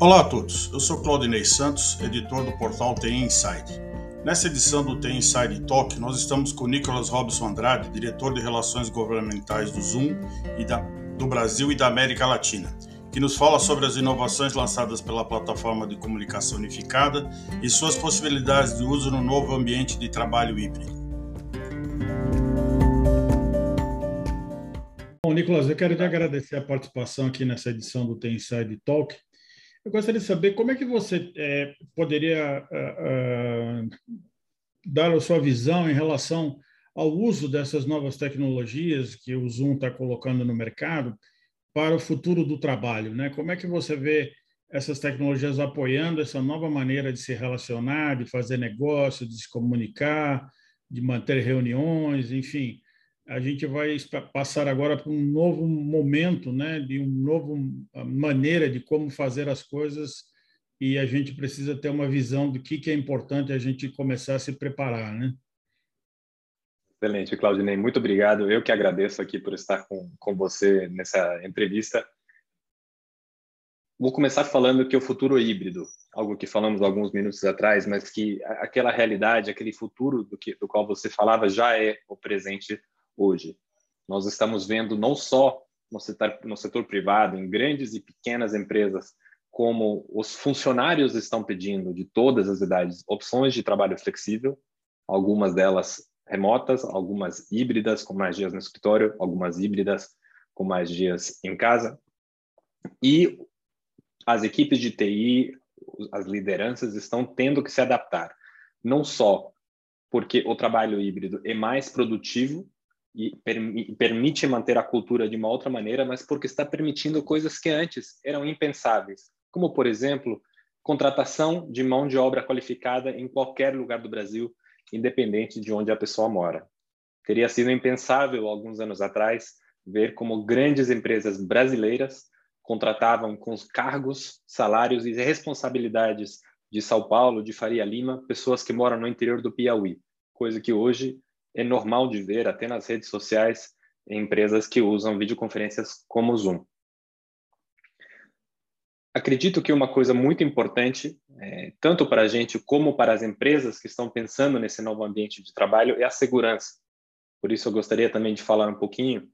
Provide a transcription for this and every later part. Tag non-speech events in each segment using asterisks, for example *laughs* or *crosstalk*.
Olá a todos, eu sou Claudinei Santos, editor do portal TI Inside. Nessa edição do TI Inside Talk, nós estamos com Nicolas Robson Andrade, diretor de Relações Governamentais do Zoom e da, do Brasil e da América Latina, que nos fala sobre as inovações lançadas pela plataforma de comunicação unificada e suas possibilidades de uso no novo ambiente de trabalho híbrido. Bom, Nicolas, eu quero te agradecer a participação aqui nessa edição do TI Inside Talk eu gostaria de saber como é que você é, poderia uh, uh, dar a sua visão em relação ao uso dessas novas tecnologias que o Zoom está colocando no mercado para o futuro do trabalho, né? Como é que você vê essas tecnologias apoiando essa nova maneira de se relacionar, de fazer negócio, de se comunicar, de manter reuniões, enfim a gente vai passar agora para um novo momento, né, de um novo maneira de como fazer as coisas e a gente precisa ter uma visão do que que é importante a gente começar a se preparar, né? Excelente, Claudinei, muito obrigado. Eu que agradeço aqui por estar com, com você nessa entrevista. Vou começar falando que o futuro híbrido, algo que falamos alguns minutos atrás, mas que aquela realidade, aquele futuro do, que, do qual você falava já é o presente hoje. Nós estamos vendo não só no setor, no setor privado, em grandes e pequenas empresas, como os funcionários estão pedindo de todas as idades opções de trabalho flexível, algumas delas remotas, algumas híbridas, com mais dias no escritório, algumas híbridas, com mais dias em casa. E as equipes de TI, as lideranças estão tendo que se adaptar, não só porque o trabalho híbrido é mais produtivo e permite manter a cultura de uma outra maneira, mas porque está permitindo coisas que antes eram impensáveis, como, por exemplo, contratação de mão de obra qualificada em qualquer lugar do Brasil, independente de onde a pessoa mora. Teria sido impensável, alguns anos atrás, ver como grandes empresas brasileiras contratavam com os cargos, salários e responsabilidades de São Paulo, de Faria Lima, pessoas que moram no interior do Piauí, coisa que hoje é normal de ver até nas redes sociais empresas que usam videoconferências como o Zoom. Acredito que uma coisa muito importante, é, tanto para a gente como para as empresas que estão pensando nesse novo ambiente de trabalho, é a segurança. Por isso, eu gostaria também de falar um pouquinho,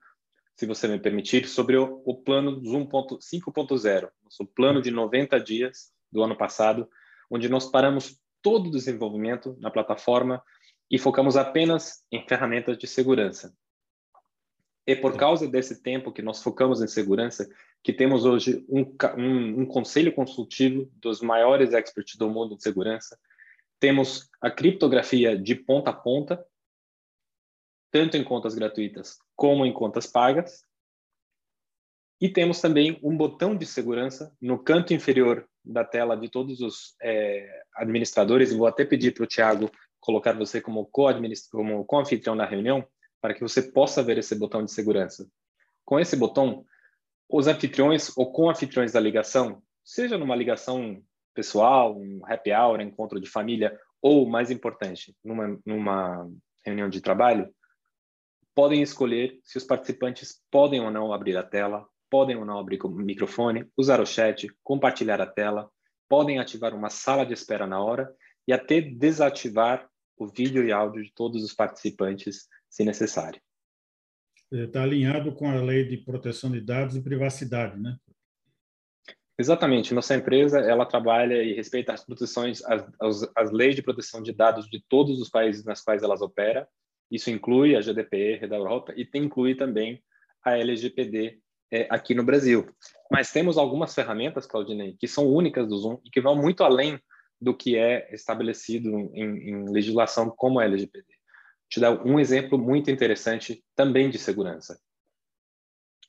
se você me permitir, sobre o, o plano Zoom 5.0, nosso plano de 90 dias do ano passado, onde nós paramos todo o desenvolvimento na plataforma e focamos apenas em ferramentas de segurança. É por causa desse tempo que nós focamos em segurança que temos hoje um, um, um conselho consultivo dos maiores experts do mundo de segurança. Temos a criptografia de ponta a ponta, tanto em contas gratuitas como em contas pagas. E temos também um botão de segurança no canto inferior da tela de todos os é, administradores. Vou até pedir para o Tiago colocar você como co-anfitrião co na reunião para que você possa ver esse botão de segurança. Com esse botão, os anfitriões ou co-anfitriões da ligação, seja numa ligação pessoal, um happy hour, encontro de família, ou, mais importante, numa, numa reunião de trabalho, podem escolher se os participantes podem ou não abrir a tela, podem ou não abrir o microfone, usar o chat, compartilhar a tela, podem ativar uma sala de espera na hora e até desativar o vídeo e áudio de todos os participantes, se necessário. Está alinhado com a lei de proteção de dados e privacidade, né? Exatamente. Nossa empresa ela trabalha e respeita as proteções, as, as, as, leis de proteção de dados de todos os países nas quais elas operam. Isso inclui a GDPR da Europa e tem, inclui também a LGPD é, aqui no Brasil. Mas temos algumas ferramentas, Claudinei, que são únicas do Zoom e que vão muito além do que é estabelecido em, em legislação como a LGPD. Vou te dar um exemplo muito interessante também de segurança.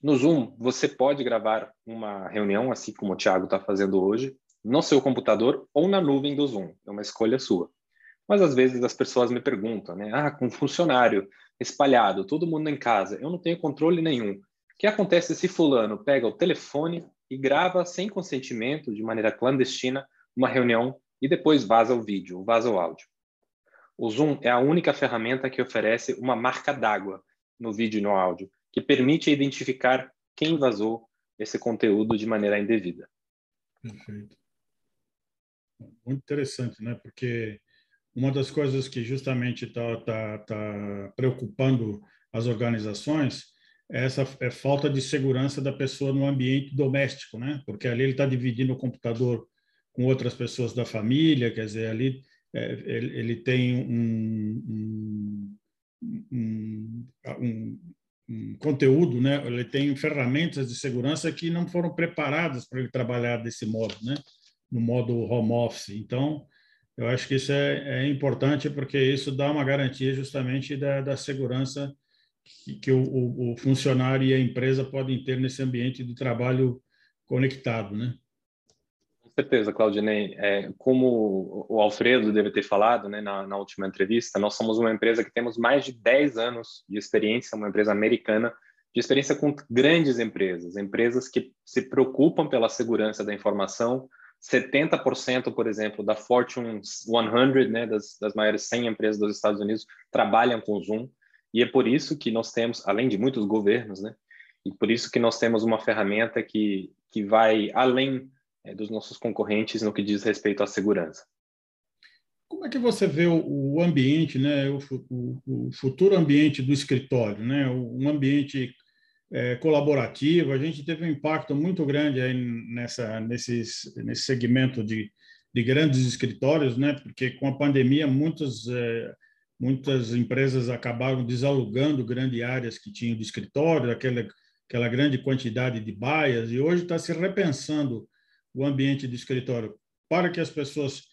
No Zoom, você pode gravar uma reunião, assim como o Thiago está fazendo hoje, no seu computador ou na nuvem do Zoom. É uma escolha sua. Mas às vezes as pessoas me perguntam, né? Ah, com um funcionário espalhado, todo mundo em casa, eu não tenho controle nenhum. O que acontece se fulano pega o telefone e grava sem consentimento, de maneira clandestina, uma reunião e depois vaza o vídeo, vaza o áudio. O Zoom é a única ferramenta que oferece uma marca d'água no vídeo e no áudio, que permite identificar quem vazou esse conteúdo de maneira indevida. Perfeito. Muito interessante, né? Porque uma das coisas que justamente está tá, tá preocupando as organizações é essa é falta de segurança da pessoa no ambiente doméstico, né? Porque ali ele está dividindo o computador com outras pessoas da família, quer dizer, ali é, ele, ele, tem um, um, um, um conteúdo, né? Ele tem ferramentas de segurança que não foram preparadas para ele trabalhar desse modo, né? No modo home office. Então, eu acho que isso é, é importante porque isso dá uma garantia justamente da, da segurança que, que o, o, funcionário e a empresa podem ter nesse ambiente de trabalho conectado, né? Certeza, Claudinei. É, como o Alfredo deve ter falado né, na, na, última entrevista, nós somos uma empresa que temos mais de 10 anos de experiência, uma empresa americana, de experiência com grandes empresas, empresas que se preocupam pela segurança da informação. 70%, por exemplo, da Fortune 100, né, das, das maiores 100 empresas dos Estados Unidos, trabalham com Zoom. E é por isso que nós temos, além de muitos governos, né, e por isso que nós temos uma ferramenta que, que vai além dos nossos concorrentes no que diz respeito à segurança. Como é que você vê o, ambiente, né, o futuro ambiente do escritório, né, um ambiente é, colaborativo? A gente teve um impacto muito grande aí nessa, nesses, nesse segmento de, de grandes escritórios, né, porque com a pandemia muitas é, muitas empresas acabaram desalugando grandes áreas que tinham de escritório, aquela aquela grande quantidade de baias, e hoje está se repensando o ambiente de escritório para que as pessoas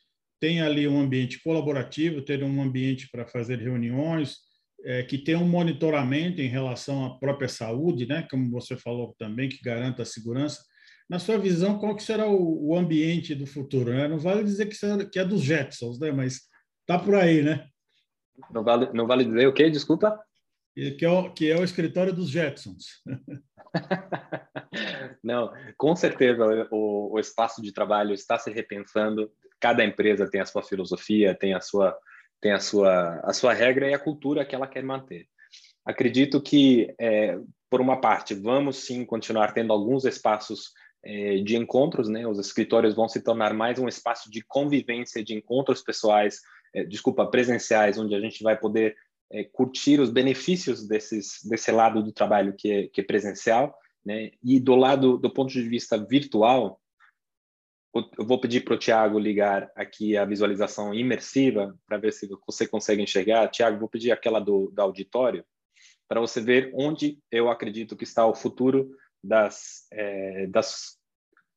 tenham ali um ambiente colaborativo, tenham um ambiente para fazer reuniões, é, que tenha um monitoramento em relação à própria saúde, né? como você falou também, que garanta a segurança. Na sua visão, qual que será o, o ambiente do futuro? Né? Não vale dizer que, será, que é dos Jetsons, né? mas está por aí, né? Não vale, não vale dizer o quê? Desculpa? Que é o, que é o escritório dos Jetsons. *laughs* Não, com certeza o, o, espaço de trabalho está se repensando. Cada empresa tem a sua filosofia, tem a sua tem a sua a sua regra e a cultura que ela quer manter. Acredito que é, por uma parte vamos sim continuar tendo alguns espaços é, de encontros, né? Os escritórios vão se tornar mais um espaço de convivência, de encontros pessoais, é, desculpa, presenciais, onde a gente vai poder é, curtir os benefícios desses, desse lado do trabalho que é, que é presencial, né? E do lado, do ponto de vista virtual, eu vou pedir para o Tiago ligar aqui a visualização imersiva para ver se você consegue enxergar. Tiago, vou pedir aquela do, do auditório para você ver onde eu acredito que está o futuro das, é, das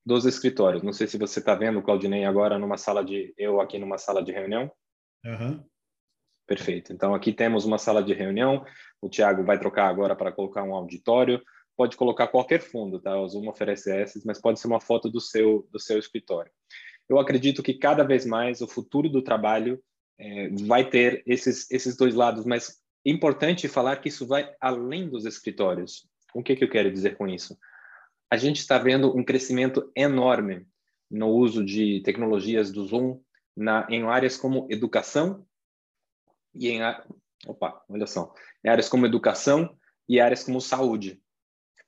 dos escritórios. Não sei se você está vendo, Claudinei, agora numa sala de eu aqui numa sala de reunião. Uhum. Perfeito. Então, aqui temos uma sala de reunião. O Tiago vai trocar agora para colocar um auditório. Pode colocar qualquer fundo, tá? O Zoom oferece esses, mas pode ser uma foto do seu, do seu escritório. Eu acredito que cada vez mais o futuro do trabalho é, vai ter esses, esses dois lados, mas é importante falar que isso vai além dos escritórios. O que, que eu quero dizer com isso? A gente está vendo um crescimento enorme no uso de tecnologias do Zoom na, em áreas como educação e em opa, olha só, em áreas como educação e áreas como saúde.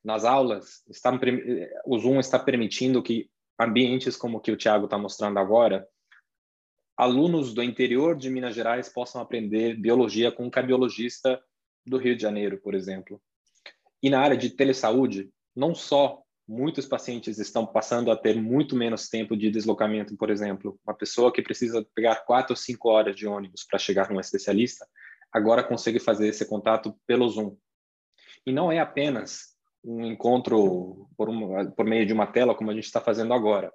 Nas aulas, está, o Zoom está permitindo que ambientes como o que o Tiago está mostrando agora, alunos do interior de Minas Gerais possam aprender biologia com um cardiologista do Rio de Janeiro, por exemplo. E na área de telesaúde, não só muitos pacientes estão passando a ter muito menos tempo de deslocamento, por exemplo. Uma pessoa que precisa pegar quatro ou cinco horas de ônibus para chegar num especialista, agora consegue fazer esse contato pelo Zoom. E não é apenas um encontro por, uma, por meio de uma tela, como a gente está fazendo agora.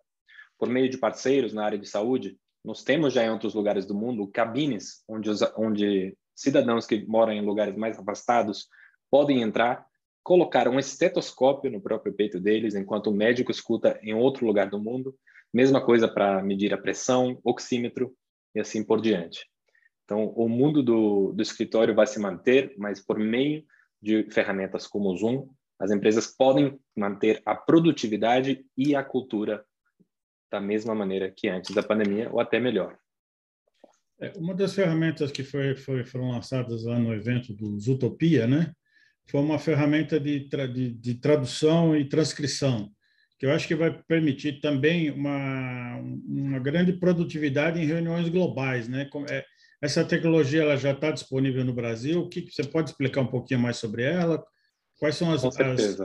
Por meio de parceiros na área de saúde, nós temos já em outros lugares do mundo cabines onde, os, onde cidadãos que moram em lugares mais afastados podem entrar colocar um estetoscópio no próprio peito deles, enquanto o médico escuta em outro lugar do mundo. Mesma coisa para medir a pressão, oxímetro e assim por diante. Então, o mundo do, do escritório vai se manter, mas por meio de ferramentas como o Zoom, as empresas podem manter a produtividade e a cultura da mesma maneira que antes da pandemia, ou até melhor. É, uma das ferramentas que foi, foi, foram lançadas lá no evento do Zootopia, né? Foi uma ferramenta de, tra de, de tradução e transcrição, que eu acho que vai permitir também uma, uma grande produtividade em reuniões globais. Né? É, essa tecnologia ela já está disponível no Brasil. O que você pode explicar um pouquinho mais sobre ela? Quais são as, as,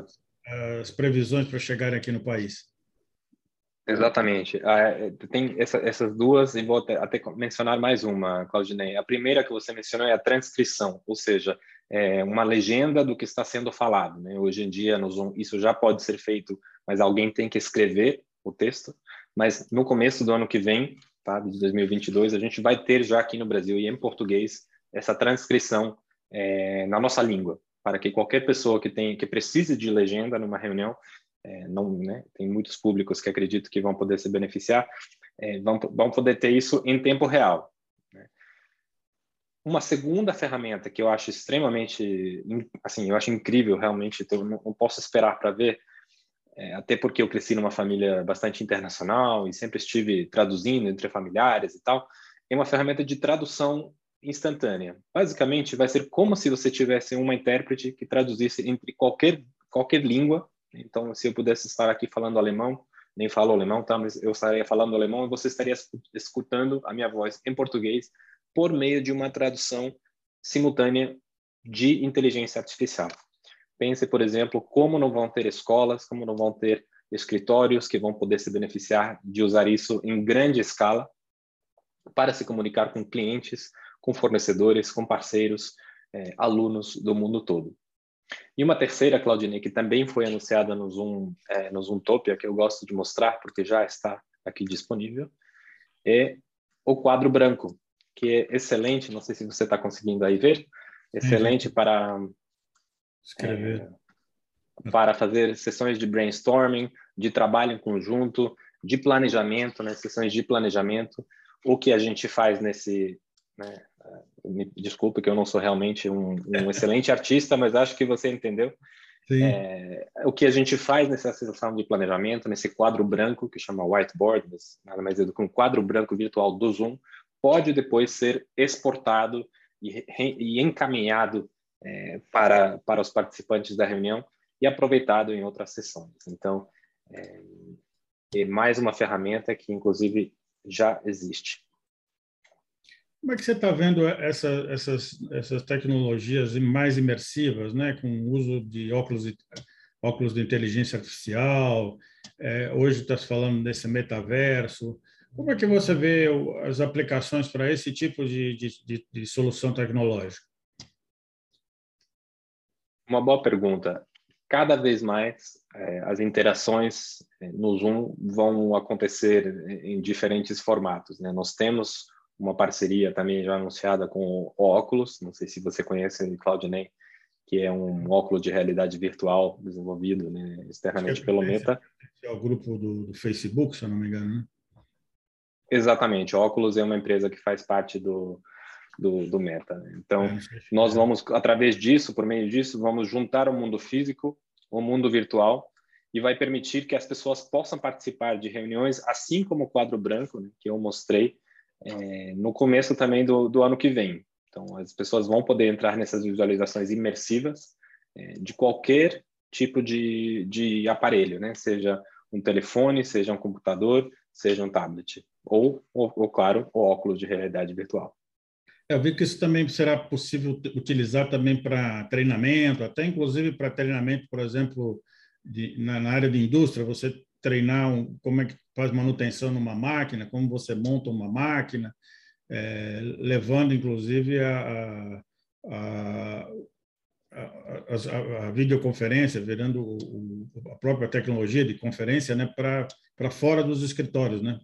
as previsões para chegarem aqui no país? Exatamente. Ah, é, tem essa, essas duas, e vou até, mencionar mais uma, Claudinei. A primeira que você mencionou é a transcrição, ou seja, é uma legenda do que está sendo falado. Né? Hoje em dia, Zoom, isso já pode ser feito, mas alguém tem que escrever o texto. Mas no começo do ano que vem, tá, de 2022, a gente vai ter já aqui no Brasil e em português essa transcrição é, na nossa língua, para que qualquer pessoa que, tem, que precise de legenda numa reunião é, não, né, tem muitos públicos que acredito que vão poder se beneficiar, é, vão, vão poder ter isso em tempo real. Uma segunda ferramenta que eu acho extremamente, assim, eu acho incrível realmente, eu não, não posso esperar para ver, é, até porque eu cresci numa família bastante internacional e sempre estive traduzindo entre familiares e tal, é uma ferramenta de tradução instantânea. Basicamente, vai ser como se você tivesse uma intérprete que traduzisse entre qualquer qualquer língua então, se eu pudesse estar aqui falando alemão, nem falo alemão, tá? Mas eu estaria falando alemão e você estaria escutando a minha voz em português por meio de uma tradução simultânea de inteligência artificial. Pense, por exemplo, como não vão ter escolas, como não vão ter escritórios que vão poder se beneficiar de usar isso em grande escala para se comunicar com clientes, com fornecedores, com parceiros, eh, alunos do mundo todo. E uma terceira, Claudine, que também foi anunciada no Zoom, é, no Zoomtopia, que eu gosto de mostrar porque já está aqui disponível, é o quadro branco, que é excelente, não sei se você está conseguindo aí ver, excelente para escrever, é, para fazer sessões de brainstorming, de trabalho em conjunto, de planejamento, né, sessões de planejamento, o que a gente faz nesse, né, me desculpe que eu não sou realmente um, um *laughs* excelente artista, mas acho que você entendeu. É, o que a gente faz nessa sessão de planejamento, nesse quadro branco que chama whiteboard, nada mais é do que um quadro branco virtual do Zoom, pode depois ser exportado e, e encaminhado é, para, para os participantes da reunião e aproveitado em outras sessões. Então, é, é mais uma ferramenta que, inclusive, já existe. Como é que você está vendo essa, essas, essas tecnologias mais imersivas, né, com o uso de óculos, óculos de inteligência artificial? É, hoje está se falando desse metaverso. Como é que você vê as aplicações para esse tipo de, de, de solução tecnológica? Uma boa pergunta. Cada vez mais é, as interações é, no Zoom vão acontecer em diferentes formatos. Né? Nós temos uma parceria também já anunciada com o Oculus, não sei se você conhece o Cloudinei, que é um óculos de realidade virtual desenvolvido né, externamente pelo Meta. É o grupo do, do, Facebook, se eu não me engano, né? Exatamente, o Oculus é uma empresa que faz parte do, do, do Meta. Né? Então, é, nós vamos, através disso, por meio disso, vamos juntar o mundo físico, o mundo virtual, e vai permitir que as pessoas possam participar de reuniões, assim como o quadro branco, né, que eu mostrei, é, no começo também do, do ano que vem. Então, as pessoas vão poder entrar nessas visualizações imersivas é, de qualquer tipo de, de aparelho, né? Seja um telefone, seja um computador, seja um tablet. Ou, ou, ou claro, o óculos de realidade virtual. É, eu vi que isso também será possível utilizar também para treinamento, até inclusive para treinamento, por exemplo, de, na, na, área de indústria, você treinar um, como é que faz manutenção numa máquina, como você monta uma máquina, é, levando inclusive a, a, a, a, videoconferência, virando o, a própria tecnologia de conferência né, para fora dos escritórios. Né?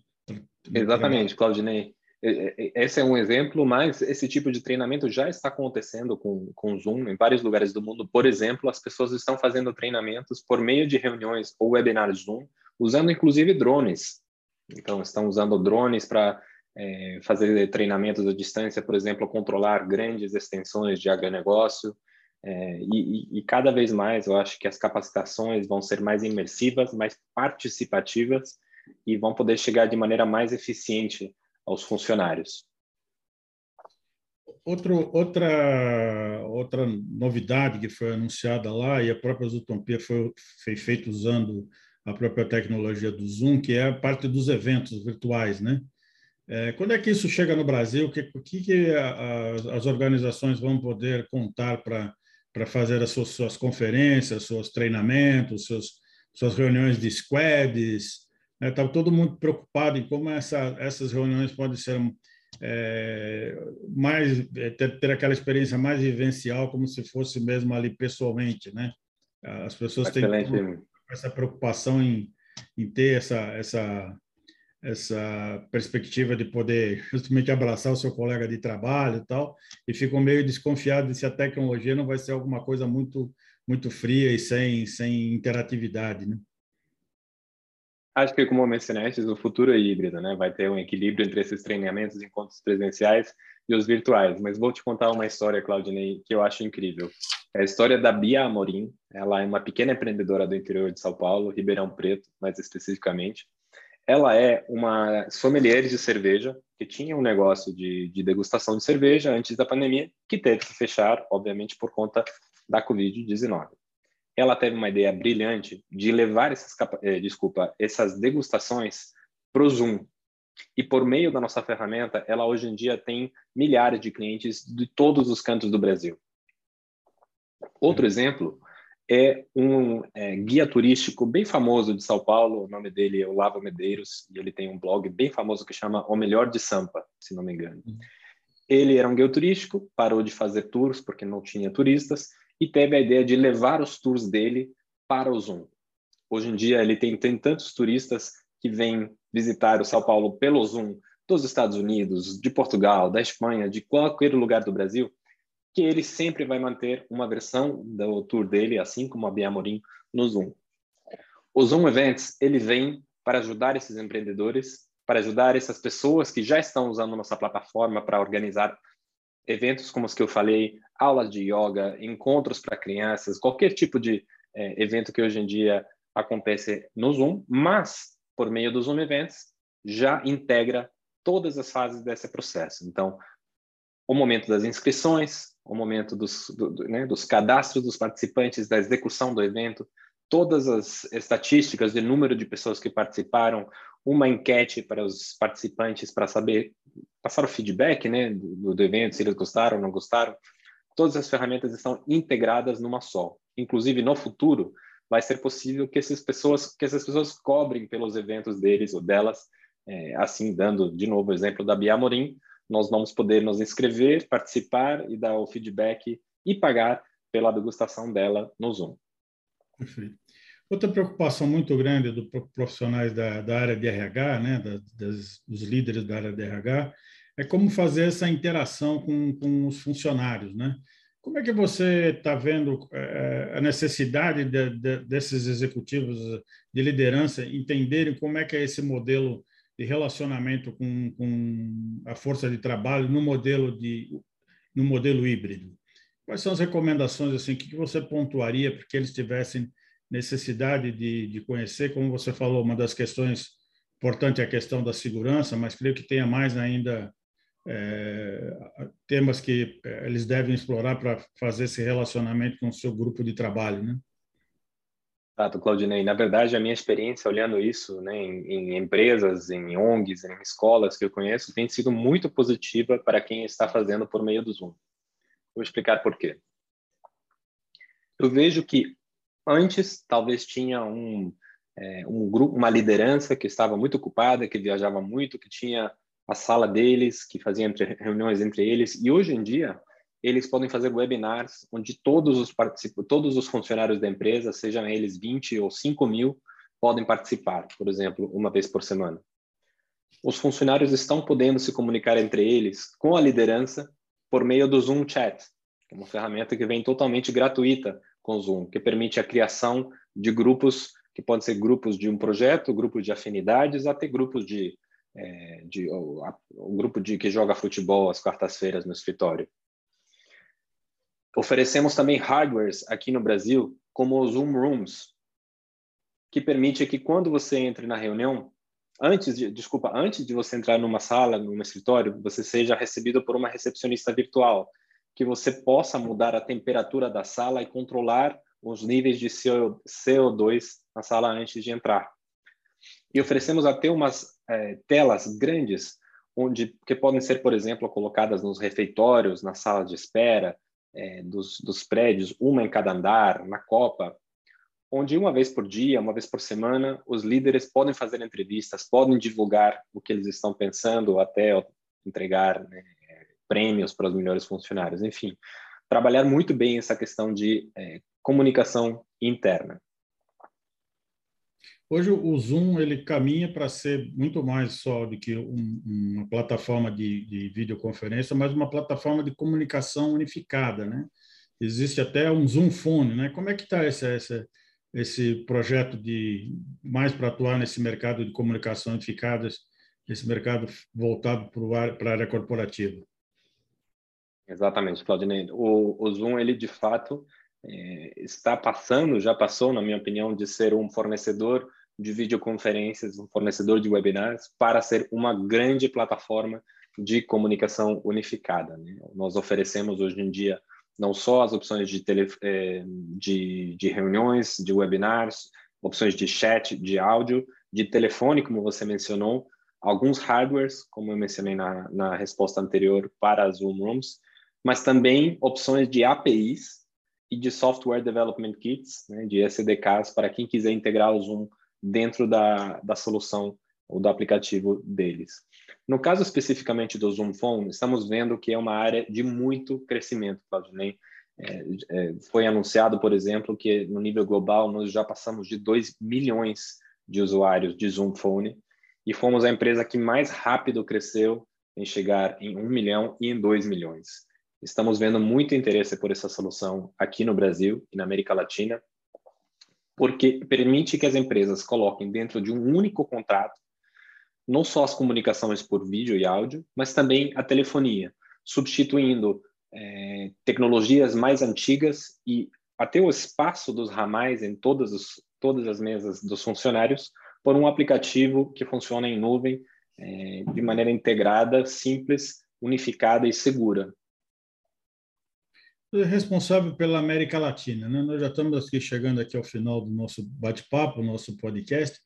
Exatamente, Claudinei. Esse é um exemplo, mas esse tipo de treinamento já está acontecendo com, com Zoom em vários lugares do mundo. Por exemplo, as pessoas estão fazendo treinamentos por meio de reuniões ou webinars Zoom usando inclusive drones. Então, estão usando drones para é, fazer treinamentos à distância, por exemplo, controlar grandes extensões de agronegócio. É, e, e, cada vez mais eu acho que as capacitações vão ser mais imersivas, mais participativas e vão poder chegar de maneira mais eficiente aos funcionários. Outro, outra, outra novidade que foi anunciada lá, e a própria Zutopia foi, foi feita usando a própria tecnologia do Zoom, que é a parte dos eventos virtuais, né? É, quando é que isso chega no Brasil? O que, que, que a, a, as organizações vão poder contar para fazer as suas, suas, conferências, seus treinamentos, seus, suas reuniões de squads? Está né? todo mundo preocupado em como essa, essas reuniões podem ser é, mais é, ter, ter, aquela experiência mais vivencial, como se fosse mesmo ali pessoalmente, né? As pessoas Excelente. têm essa preocupação em, em ter essa, essa, essa perspectiva de poder justamente abraçar o seu colega de trabalho e tal, e ficam meio desconfiados se a tecnologia não vai ser alguma coisa muito muito fria e sem sem interatividade, né? Acho que, como mencionaste, o futuro é híbrido, né? Vai ter um equilíbrio entre esses treinamentos, encontros presenciais e os virtuais. Mas vou te contar uma história, Claudinei, que eu acho incrível. É a história da Bia Amorim. Ela é uma pequena empreendedora do interior de São Paulo, Ribeirão Preto, mais especificamente. Ela é uma sommelier de cerveja que tinha um negócio de, de degustação de cerveja antes da pandemia, que teve que fechar, obviamente, por conta da Covid-19 ela teve uma ideia brilhante de levar essas, eh, desculpa, essas degustações para o Zoom. E por meio da nossa ferramenta, ela hoje em dia tem milhares de clientes de todos os cantos do Brasil. Outro exemplo é um é, guia turístico bem famoso de São Paulo, o nome dele é Olavo Medeiros, e ele tem um blog bem famoso que chama O Melhor de Sampa, se não me engano. Uhum. Ele era um guia turístico, parou de fazer tours porque não tinha turistas, e teve a ideia de levar os tours dele para o Zoom. Hoje em dia, ele tem, tem tantos turistas que vêm visitar o São Paulo pelo Zoom dos Estados Unidos, de Portugal, da Espanha, de qualquer lugar do Brasil, que ele sempre vai manter uma versão do tour dele, assim como a Bia Amorim, no Zoom. O Zoom Events, ele vem para ajudar esses empreendedores, para ajudar essas pessoas que já estão usando nossa plataforma para organizar eventos como os que eu falei, aulas de yoga, encontros para crianças, qualquer tipo de é, evento que hoje em dia acontece no Zoom, mas por meio do Zoom Events já integra todas as fases desse processo. Então, o momento das inscrições, o momento dos, do, do, né, dos cadastros dos participantes, da execução do evento, todas as estatísticas de número de pessoas que participaram, uma enquete para os participantes para saber passar o feedback né, do, do evento, se eles gostaram ou não gostaram. Todas as ferramentas estão integradas numa só. Inclusive, no futuro, vai ser possível que essas pessoas, que essas pessoas cobrem pelos eventos deles ou delas, é, assim, dando de novo o exemplo da Bia Morim, nós vamos poder nos inscrever, participar e dar o feedback e pagar pela degustação dela no Zoom. Perfeito. Outra preocupação muito grande dos profissionais da, da área de RH, né, da, das, dos líderes da área de RH, é como fazer essa interação com, com os funcionários, né? Como é que você está vendo é, a necessidade de, de, desses executivos de liderança entenderem como é que é esse modelo de relacionamento com, com a força de trabalho no modelo de no modelo híbrido? Quais são as recomendações assim que você pontuaria para que eles tivessem necessidade de, de conhecer, como você falou, uma das questões importantes é a questão da segurança, mas creio que tenha mais ainda é, temas que é, eles devem explorar para fazer esse relacionamento com o seu grupo de trabalho, né? Exato, Claudinei. Na verdade, a minha experiência olhando isso né, em, em, empresas, em ONGs, em escolas que eu conheço, tem sido muito positiva para quem está fazendo por meio do Zoom. Vou explicar por quê. Eu vejo que antes, talvez tinha um, é, um grupo, uma liderança que estava muito ocupada, que viajava muito, que tinha a sala deles, que fazia entre, reuniões entre eles. E hoje em dia, eles podem fazer webinars onde todos os todos os funcionários da empresa, sejam eles 20 ou 5 mil, podem participar, por exemplo, uma vez por semana. Os funcionários estão podendo se comunicar entre eles com a liderança por meio do Zoom Chat, é uma ferramenta que vem totalmente gratuita com o Zoom, que permite a criação de grupos que podem ser grupos de um projeto, grupos de afinidades, até grupos de é, de, o, a, o grupo de que joga futebol às quartas-feiras no escritório. Oferecemos também hardwares aqui no Brasil, como os Zoom Rooms, que permite que quando você entre na reunião, antes de, desculpa, antes de você entrar numa sala, num escritório, você seja recebido por uma recepcionista virtual, que você possa mudar a temperatura da sala e controlar os níveis de CO2 na sala antes de entrar. E oferecemos até umas é, telas grandes, onde que podem ser, por exemplo, colocadas nos refeitórios, na sala de espera é, dos, dos prédios, uma em cada andar, na copa, onde uma vez por dia, uma vez por semana, os líderes podem fazer entrevistas, podem divulgar o que eles estão pensando, até entregar né, prêmios para os melhores funcionários, enfim, trabalhar muito bem essa questão de é, comunicação interna. Hoje o Zoom ele caminha para ser muito mais só do que um, uma plataforma de, de videoconferência, mas uma plataforma de comunicação unificada, né? Existe até um Zoom Phone, né? Como é que está esse, esse, esse projeto de mais para atuar nesse mercado de comunicação unificadas, esse mercado voltado para a área corporativa? Exatamente, Claudinei. O, o Zoom, ele de fato é, está passando, já passou, na minha opinião, de ser um fornecedor de videoconferências, um fornecedor de webinars, para ser uma grande plataforma de comunicação unificada. Né? Nós oferecemos hoje em dia não só as opções de, tele, é, de, de reuniões, de webinars, opções de chat, de áudio, de telefone, como você mencionou, alguns hardwares, como eu mencionei na, na resposta anterior, para Zoom Rooms, mas também opções de APIs e de Software Development Kits, né, de SDKs, para quem quiser integrar o Zoom dentro da, da solução ou do aplicativo deles. No caso especificamente do Zoom Phone, estamos vendo que é uma área de muito crescimento, Claudinei. É, é, foi anunciado, por exemplo, que no nível global nós já passamos de 2 milhões de usuários de Zoom Phone e fomos a empresa que mais rápido cresceu em chegar em 1 milhão e em 2 milhões. Estamos vendo muito interesse por essa solução aqui no Brasil e na América Latina, porque permite que as empresas coloquem dentro de um único contrato não só as comunicações por vídeo e áudio, mas também a telefonia, substituindo é, tecnologias mais antigas e até o espaço dos ramais em todas, todas as mesas dos funcionários por um aplicativo que funciona em nuvem é, de maneira integrada, simples, unificada e segura responsável pela América Latina. Né? Nós já estamos aqui chegando aqui ao final do nosso bate-papo, nosso podcast.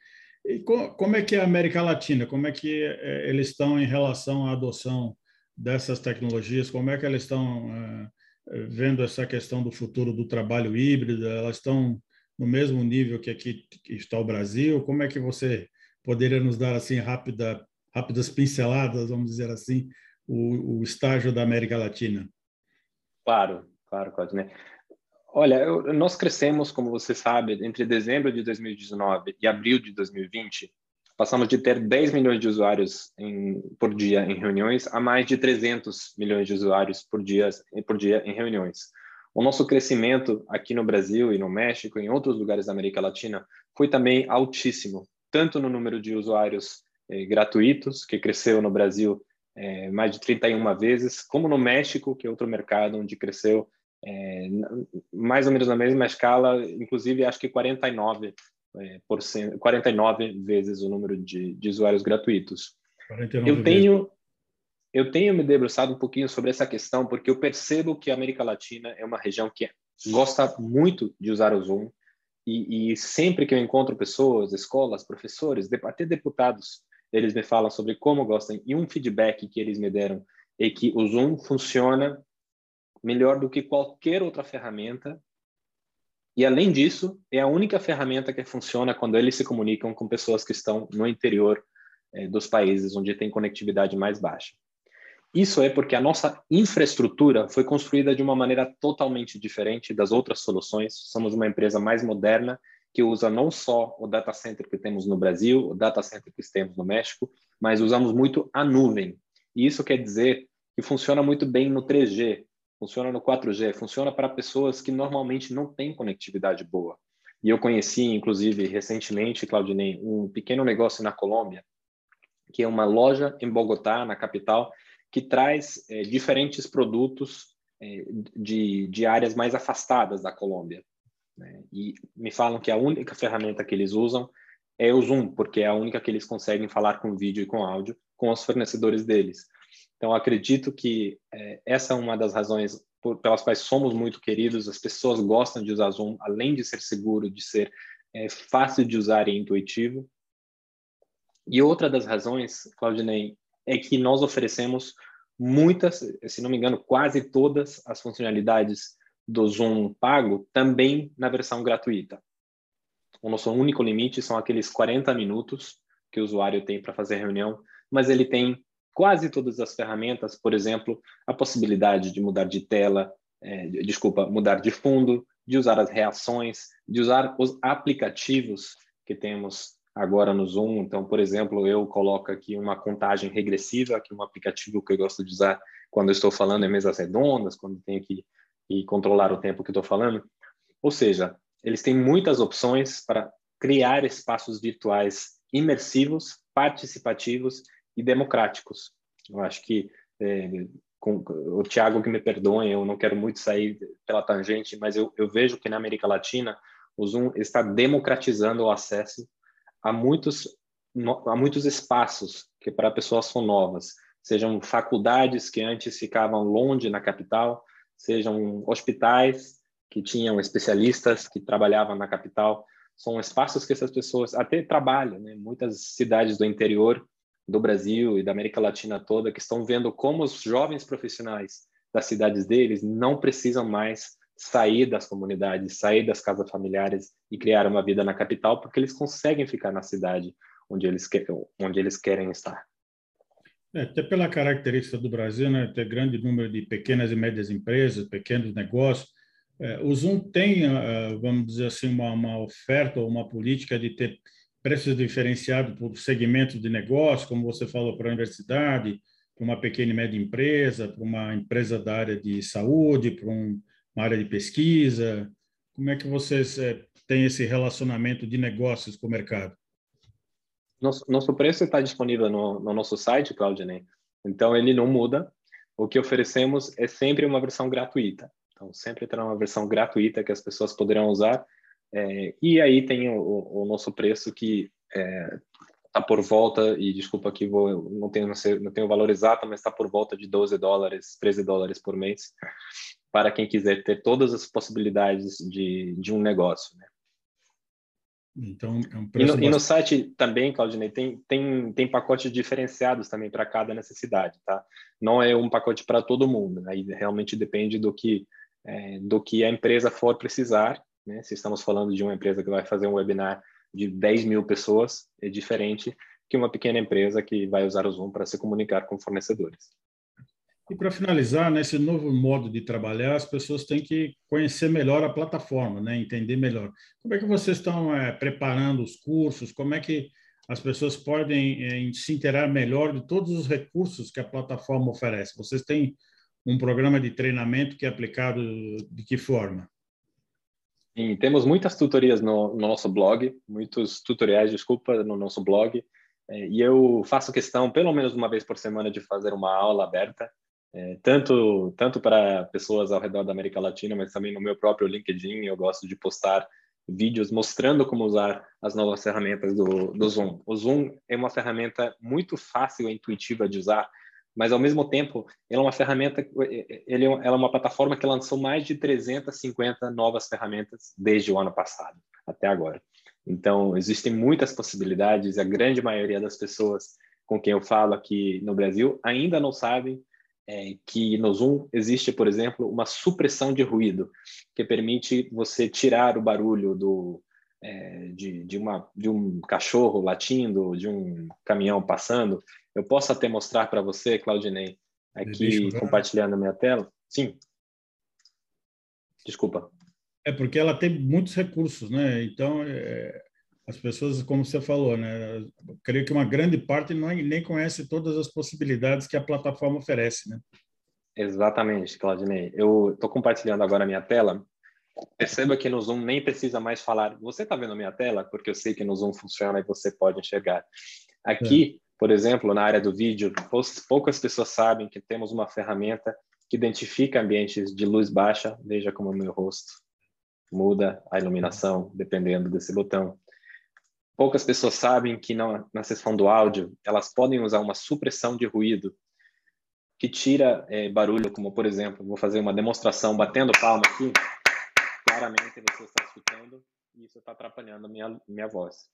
E como é que é a América Latina? Como é que é, eles estão em relação à adoção dessas tecnologias? Como é que eles estão é, vendo essa questão do futuro do trabalho híbrido? Elas estão no mesmo nível que aqui está o Brasil? Como é que você poderia nos dar assim rápida, rápidas pinceladas, vamos dizer assim, o, o estágio da América Latina? Claro, Claro, Claudinei. Olha, eu, nós crescemos, como você sabe, entre dezembro de 2019 e abril de 2020, passamos de ter 10 milhões de usuários em, por dia em reuniões a mais de 300 milhões de usuários por dia, por dia em reuniões. O nosso crescimento aqui no Brasil e no México e em outros lugares da América Latina foi também altíssimo, tanto no número de usuários eh, gratuitos, que cresceu no Brasil eh, mais de 31 vezes, como no México, que é outro mercado onde cresceu é, mais ou menos na mesma escala, inclusive acho que 49 é, por cento, 49 vezes o número de, de usuários gratuitos. Eu tenho vezes. eu tenho me debruçado um pouquinho sobre essa questão porque eu percebo que a América Latina é uma região que gosta muito de usar o Zoom e, e sempre que eu encontro pessoas, escolas, professores, até deputados, eles me falam sobre como gostam e um feedback que eles me deram é que o Zoom funciona melhor do que qualquer outra ferramenta. E além disso, é a única ferramenta que funciona quando eles se comunicam com pessoas que estão no interior eh, dos países onde tem conectividade mais baixa. Isso é porque a nossa infraestrutura foi construída de uma maneira totalmente diferente das outras soluções. Somos uma empresa mais moderna que usa não só o data center que temos no Brasil, o data center que temos no México, mas usamos muito a nuvem. E isso quer dizer que funciona muito bem no 3G, funciona no 4G, funciona para pessoas que normalmente não têm conectividade boa. E eu conheci, inclusive, recentemente, Claudinei, um pequeno negócio na Colômbia, que é uma loja em Bogotá, na capital, que traz é, diferentes produtos é, de, de áreas mais afastadas da Colômbia. Né? E me falam que a única ferramenta que eles usam é o Zoom, porque é a única que eles conseguem falar com vídeo e com áudio com os fornecedores deles. Então, acredito que é, essa é uma das razões por, pelas quais somos muito queridos. As pessoas gostam de usar Zoom, além de ser seguro, de ser é fácil de usar e intuitivo. E outra das razões, Claudinei, é que nós oferecemos muitas, se não me engano, quase todas as funcionalidades do Zoom pago também na versão gratuita. O nosso único limite são aqueles 40 minutos que o usuário tem para fazer reunião, mas ele tem quase todas as ferramentas, por exemplo, a possibilidade de mudar de tela, é, desculpa, mudar de fundo, de usar as reações, de usar os aplicativos que temos agora no Zoom. Então, por exemplo, eu coloco aqui uma contagem regressiva, que é um aplicativo que eu gosto de usar quando estou falando em mesas redondas, quando tenho que, que controlar o tempo que estou falando. Ou seja, eles têm muitas opções para criar espaços virtuais imersivos, participativos e democráticos. Eu acho que é, com, o Tiago que me perdoe, eu não quero muito sair pela tangente, mas eu, eu vejo que na América Latina o Zoom está democratizando o acesso a muitos a muitos espaços que para pessoas são novas, sejam faculdades que antes ficavam longe na capital, sejam hospitais que tinham especialistas que trabalhavam na capital, são espaços que essas pessoas até trabalham, né? Muitas cidades do interior do Brasil e da América Latina toda que estão vendo como os jovens profissionais das cidades deles não precisam mais sair das comunidades, sair das casas familiares e criar uma vida na capital, porque eles conseguem ficar na cidade onde eles, onde eles querem estar. É, até pela característica do Brasil, né, ter grande número de pequenas e médias empresas, pequenos negócios, é, o Zoom tem, é, vamos dizer assim, uma, uma oferta ou uma política de ter preços diferenciados por segmentos de negócio, como você falou, para a universidade, para uma pequena e média empresa, para uma empresa da área de saúde, para um, uma área de pesquisa. Como é que vocês é, têm esse relacionamento de negócios com o mercado? Nosso, nosso preço está disponível no, no nosso site, Claudinei. Então, ele não muda. O que oferecemos é sempre uma versão gratuita. Então, sempre terá uma versão gratuita que as pessoas poderão usar é, e aí tem o, o, nosso preço que está é, tá por volta, e desculpa que vou, não tenho, não, sei, não tenho o valor exato, mas está por volta de 12 dólares, 13 dólares por mês, para quem quiser ter todas as possibilidades de, de um negócio. Né? Então, é um preço e, no, e no site também, Claudinei, tem, tem, tem pacotes diferenciados também para cada necessidade, tá? Não é um pacote para todo mundo, aí realmente depende do que, é, do que a empresa for precisar né? Se estamos falando de uma empresa que vai fazer um webinar de 10 mil pessoas, é diferente que uma pequena empresa que vai usar o Zoom para se comunicar com fornecedores. E para finalizar, nesse novo modo de trabalhar, as pessoas têm que conhecer melhor a plataforma, né? entender melhor. Como é que vocês estão é, preparando os cursos? Como é que as pessoas podem é, se inteirar melhor de todos os recursos que a plataforma oferece? Vocês têm um programa de treinamento que é aplicado de que forma? Sim, temos muitas tutorias no, no, nosso blog, muitos tutoriais, desculpa, no nosso blog. É, e eu faço questão, pelo menos uma vez por semana, de fazer uma aula aberta, é, tanto, tanto para pessoas ao redor da América Latina, mas também no meu próprio LinkedIn. Eu gosto de postar vídeos mostrando como usar as novas ferramentas do, do Zoom. O Zoom é uma ferramenta muito fácil e intuitiva de usar mas ao mesmo tempo ela é uma ferramenta, ele, ela é uma plataforma que lançou mais de 350 novas ferramentas desde o ano passado até agora. Então existem muitas possibilidades. A grande maioria das pessoas com quem eu falo aqui no Brasil ainda não sabem é, que no Zoom existe, por exemplo, uma supressão de ruído que permite você tirar o barulho do é, de, de, uma, de um cachorro latindo, de um caminhão passando, eu posso até mostrar para você, Claudinei, aqui compartilhando a minha tela? Sim. Desculpa. É porque ela tem muitos recursos, né? Então, é, as pessoas, como você falou, né? Eu creio que uma grande parte não, nem conhece todas as possibilidades que a plataforma oferece, né? Exatamente, Claudinei. Eu estou compartilhando agora a minha tela. Perceba que no Zoom nem precisa mais falar. Você está vendo a minha tela? Porque eu sei que no Zoom funciona e você pode enxergar. Aqui, é por exemplo, na área do vídeo, poucas pessoas sabem que temos uma ferramenta que identifica ambientes de luz baixa. Veja como o meu rosto muda a iluminação dependendo desse botão. Poucas pessoas sabem que na, na seção do áudio elas podem usar uma supressão de ruído que tira é, barulho, como por exemplo, vou fazer uma demonstração batendo palma aqui. Claramente você está escutando e isso está atrapalhando a minha, minha voz.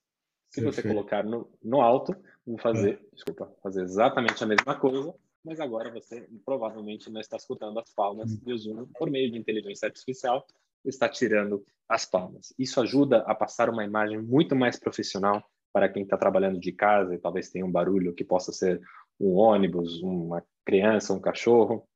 Se Perfeito. você colocar no, no alto, vou fazer, é. desculpa, fazer exatamente a mesma coisa, mas agora você provavelmente não está escutando as palmas hum. e o Zoom, por meio de inteligência artificial, está tirando as palmas. Isso ajuda a passar uma imagem muito mais profissional para quem está trabalhando de casa e talvez tenha um barulho que possa ser um ônibus, uma criança, um cachorro.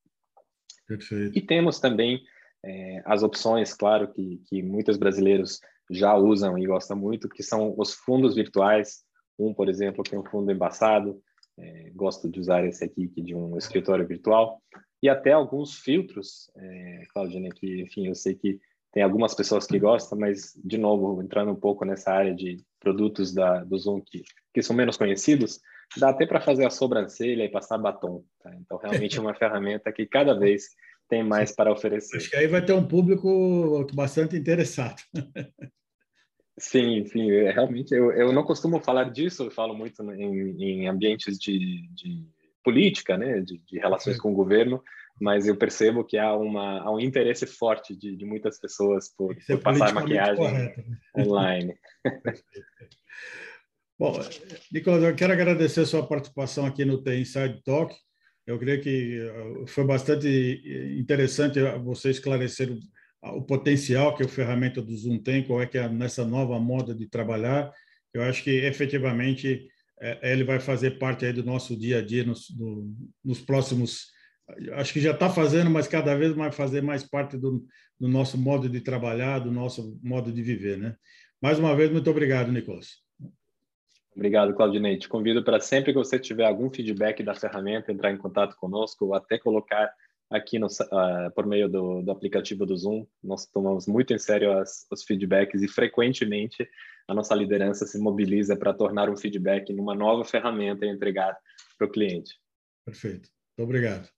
Perfeito. E temos também é, as opções, claro, que, que muitos brasileiros já usam e gostam muito, que são os fundos virtuais. Um, por exemplo, tem um fundo embaçado, é, gosto de usar esse aqui, que de um escritório virtual, e até alguns filtros, é, Claudine, que, enfim, eu sei que tem algumas pessoas que gostam, mas, de novo, entrando um pouco nessa área de produtos da, do Zoom que, que são menos conhecidos, dá até para fazer a sobrancelha e passar batom. Tá? Então, realmente é uma *laughs* ferramenta que cada vez tem mais para oferecer. Acho que aí vai ter um público bastante interessado. Sim, sim, é, realmente eu, eu não costumo falar disso, eu falo muito em, em ambientes de, de política, né, de, de relações sim. com o governo, mas eu percebo que há, uma, há um interesse forte de, de muitas pessoas por, por passar maquiagem correto. Né? online. *laughs* Bom, Nicolas, eu quero agradecer a sua participação aqui no The Inside Talk. Eu creio que eh, foi bastante interessante você esclarecer o, o potencial que a ferramenta do Zoom tem, qual é que é nessa nova moda de trabalhar. Eu acho que efetivamente é, ele vai fazer parte do nosso dia a dia nos, no, nos próximos acho que já está fazendo, mas cada vez vai fazer mais parte do, do, nosso modo de trabalhar, do nosso modo de viver, né? Mais uma vez, muito obrigado, Nicolas. Obrigado, Claudinei. Te convido para sempre que você tiver algum feedback da ferramenta, entrar em contato conosco ou até colocar aqui no, uh, por meio do, do, aplicativo do Zoom. Nós tomamos muito em sério as, os feedbacks e frequentemente a nossa liderança se mobiliza para tornar um feedback numa nova ferramenta e entregar para o cliente. Perfeito. Muito obrigado.